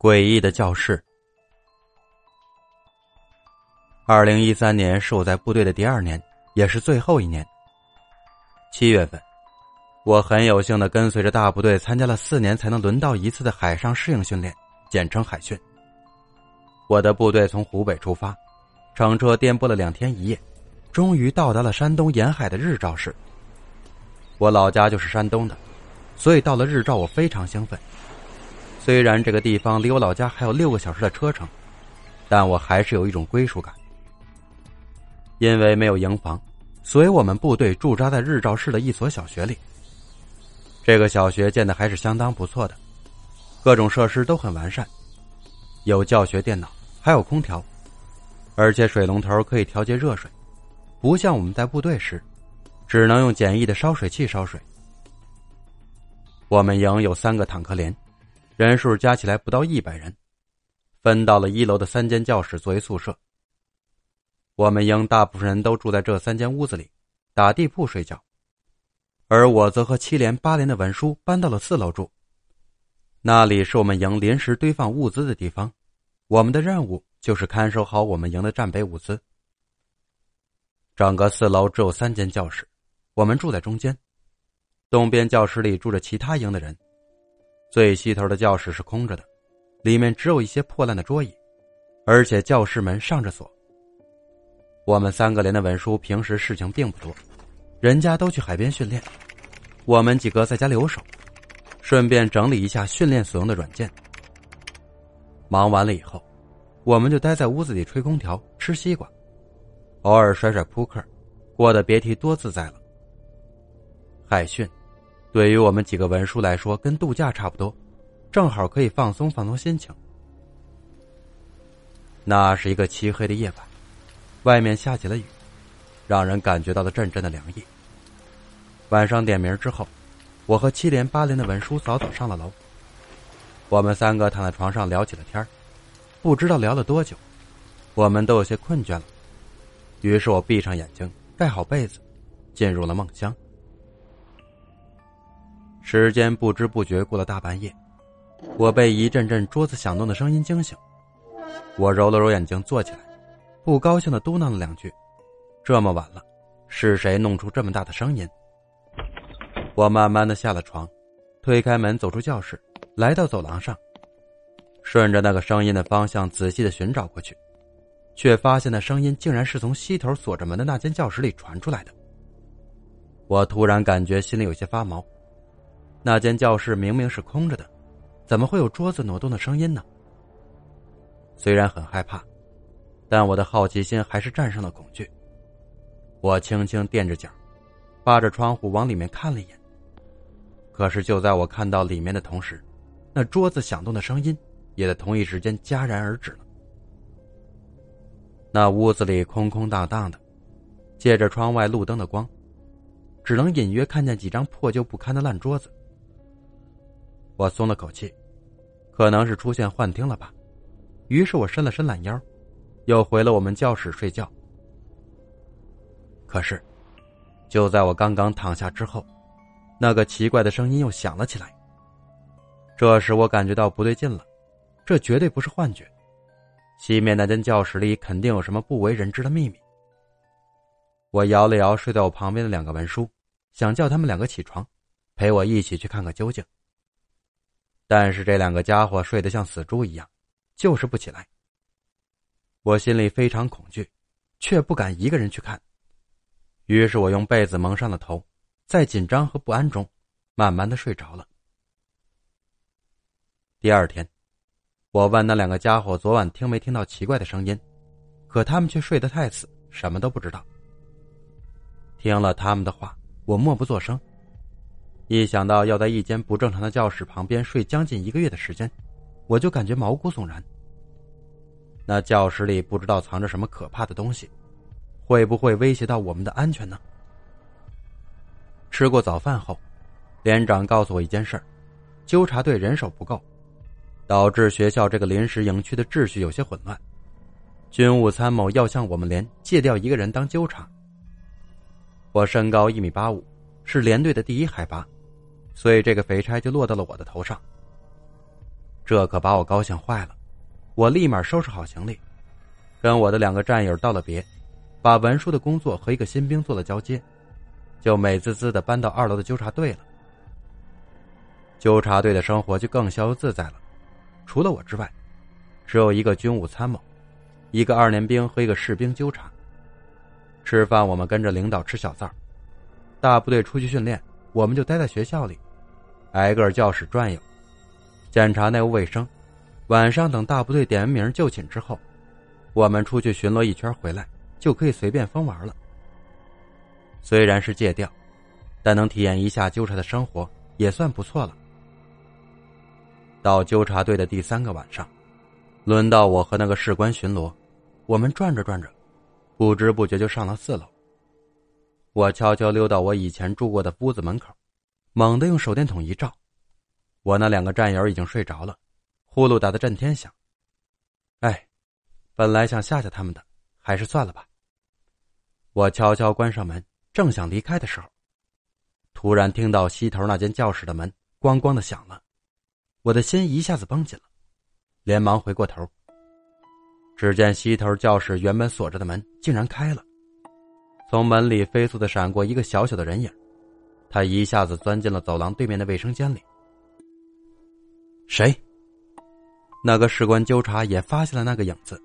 诡异的教室。二零一三年是我在部队的第二年，也是最后一年。七月份，我很有幸的跟随着大部队参加了四年才能轮到一次的海上适应训练，简称海训。我的部队从湖北出发，乘车颠簸了两天一夜，终于到达了山东沿海的日照市。我老家就是山东的，所以到了日照，我非常兴奋。虽然这个地方离我老家还有六个小时的车程，但我还是有一种归属感。因为没有营房，所以我们部队驻扎在日照市的一所小学里。这个小学建的还是相当不错的，各种设施都很完善，有教学电脑，还有空调，而且水龙头可以调节热水，不像我们在部队时，只能用简易的烧水器烧水。我们营有三个坦克连。人数加起来不到一百人，分到了一楼的三间教室作为宿舍。我们营大部分人都住在这三间屋子里，打地铺睡觉，而我则和七连八连的文书搬到了四楼住。那里是我们营临时堆放物资的地方，我们的任务就是看守好我们营的战备物资。整个四楼只有三间教室，我们住在中间，东边教室里住着其他营的人。最西头的教室是空着的，里面只有一些破烂的桌椅，而且教室门上着锁。我们三个连的文书平时事情并不多，人家都去海边训练，我们几个在家留守，顺便整理一下训练所用的软件。忙完了以后，我们就待在屋子里吹空调、吃西瓜，偶尔甩甩扑克，过得别提多自在了。海训。对于我们几个文书来说，跟度假差不多，正好可以放松放松心情。那是一个漆黑的夜晚，外面下起了雨，让人感觉到了阵阵的凉意。晚上点名之后，我和七连八连的文书早早上了楼。我们三个躺在床上聊起了天不知道聊了多久，我们都有些困倦了。于是我闭上眼睛，盖好被子，进入了梦乡。时间不知不觉过了大半夜，我被一阵阵桌子响动的声音惊醒。我揉了揉眼睛，坐起来，不高兴的嘟囔了两句：“这么晚了，是谁弄出这么大的声音？”我慢慢的下了床，推开门走出教室，来到走廊上，顺着那个声音的方向仔细的寻找过去，却发现那声音竟然是从西头锁着门的那间教室里传出来的。我突然感觉心里有些发毛。那间教室明明是空着的，怎么会有桌子挪动的声音呢？虽然很害怕，但我的好奇心还是战胜了恐惧。我轻轻垫着脚，扒着窗户往里面看了一眼。可是就在我看到里面的同时，那桌子响动的声音也在同一时间戛然而止了。那屋子里空空荡荡的，借着窗外路灯的光，只能隐约看见几张破旧不堪的烂桌子。我松了口气，可能是出现幻听了吧。于是我伸了伸懒腰，又回了我们教室睡觉。可是，就在我刚刚躺下之后，那个奇怪的声音又响了起来。这时我感觉到不对劲了，这绝对不是幻觉，西面那间教室里肯定有什么不为人知的秘密。我摇了摇睡在我旁边的两个文书，想叫他们两个起床，陪我一起去看个究竟。但是这两个家伙睡得像死猪一样，就是不起来。我心里非常恐惧，却不敢一个人去看。于是我用被子蒙上了头，在紧张和不安中，慢慢的睡着了。第二天，我问那两个家伙昨晚听没听到奇怪的声音，可他们却睡得太死，什么都不知道。听了他们的话，我默不作声。一想到要在一间不正常的教室旁边睡将近一个月的时间，我就感觉毛骨悚然。那教室里不知道藏着什么可怕的东西，会不会威胁到我们的安全呢？吃过早饭后，连长告诉我一件事儿：纠察队人手不够，导致学校这个临时营区的秩序有些混乱。军务参谋要向我们连借调一个人当纠察。我身高一米八五，是连队的第一海拔。所以这个肥差就落到了我的头上。这可把我高兴坏了。我立马收拾好行李，跟我的两个战友道了别，把文书的工作和一个新兵做了交接，就美滋滋的搬到二楼的纠察队了。纠察队的生活就更逍遥自在了，除了我之外，只有一个军务参谋，一个二连兵和一个士兵纠察。吃饭我们跟着领导吃小灶，大部队出去训练，我们就待在学校里，挨个教室转悠，检查内务卫生。晚上等大部队点名就寝之后，我们出去巡逻一圈回来，就可以随便疯玩了。虽然是戒掉，但能体验一下纠察的生活也算不错了。到纠察队的第三个晚上，轮到我和那个士官巡逻，我们转着转着，不知不觉就上了四楼。我悄悄溜到我以前住过的屋子门口，猛地用手电筒一照，我那两个战友已经睡着了。呼噜打得震天响。哎，本来想吓吓他们的，还是算了吧。我悄悄关上门，正想离开的时候，突然听到西头那间教室的门咣咣的响了，我的心一下子绷紧了，连忙回过头。只见西头教室原本锁着的门竟然开了，从门里飞速的闪过一个小小的人影，他一下子钻进了走廊对面的卫生间里。谁？那个士官纠察也发现了那个影子，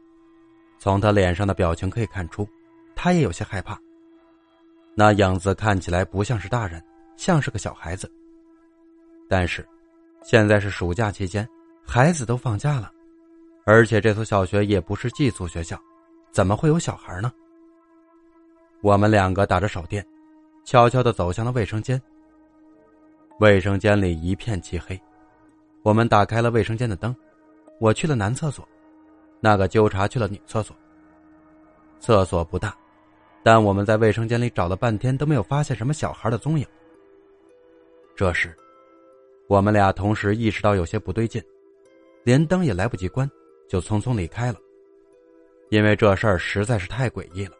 从他脸上的表情可以看出，他也有些害怕。那影子看起来不像是大人，像是个小孩子。但是，现在是暑假期间，孩子都放假了，而且这所小学也不是寄宿学校，怎么会有小孩呢？我们两个打着手电，悄悄的走向了卫生间。卫生间里一片漆黑，我们打开了卫生间的灯。我去了男厕所，那个纠察去了女厕所。厕所不大，但我们在卫生间里找了半天都没有发现什么小孩的踪影。这时，我们俩同时意识到有些不对劲，连灯也来不及关，就匆匆离开了。因为这事儿实在是太诡异了。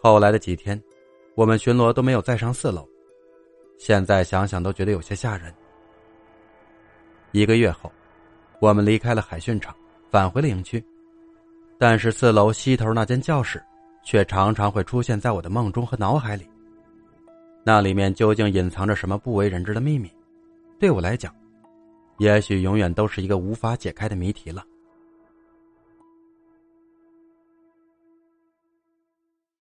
后来的几天，我们巡逻都没有再上四楼，现在想想都觉得有些吓人。一个月后。我们离开了海训场，返回了营区，但是四楼西头那间教室，却常常会出现在我的梦中和脑海里。那里面究竟隐藏着什么不为人知的秘密？对我来讲，也许永远都是一个无法解开的谜题了。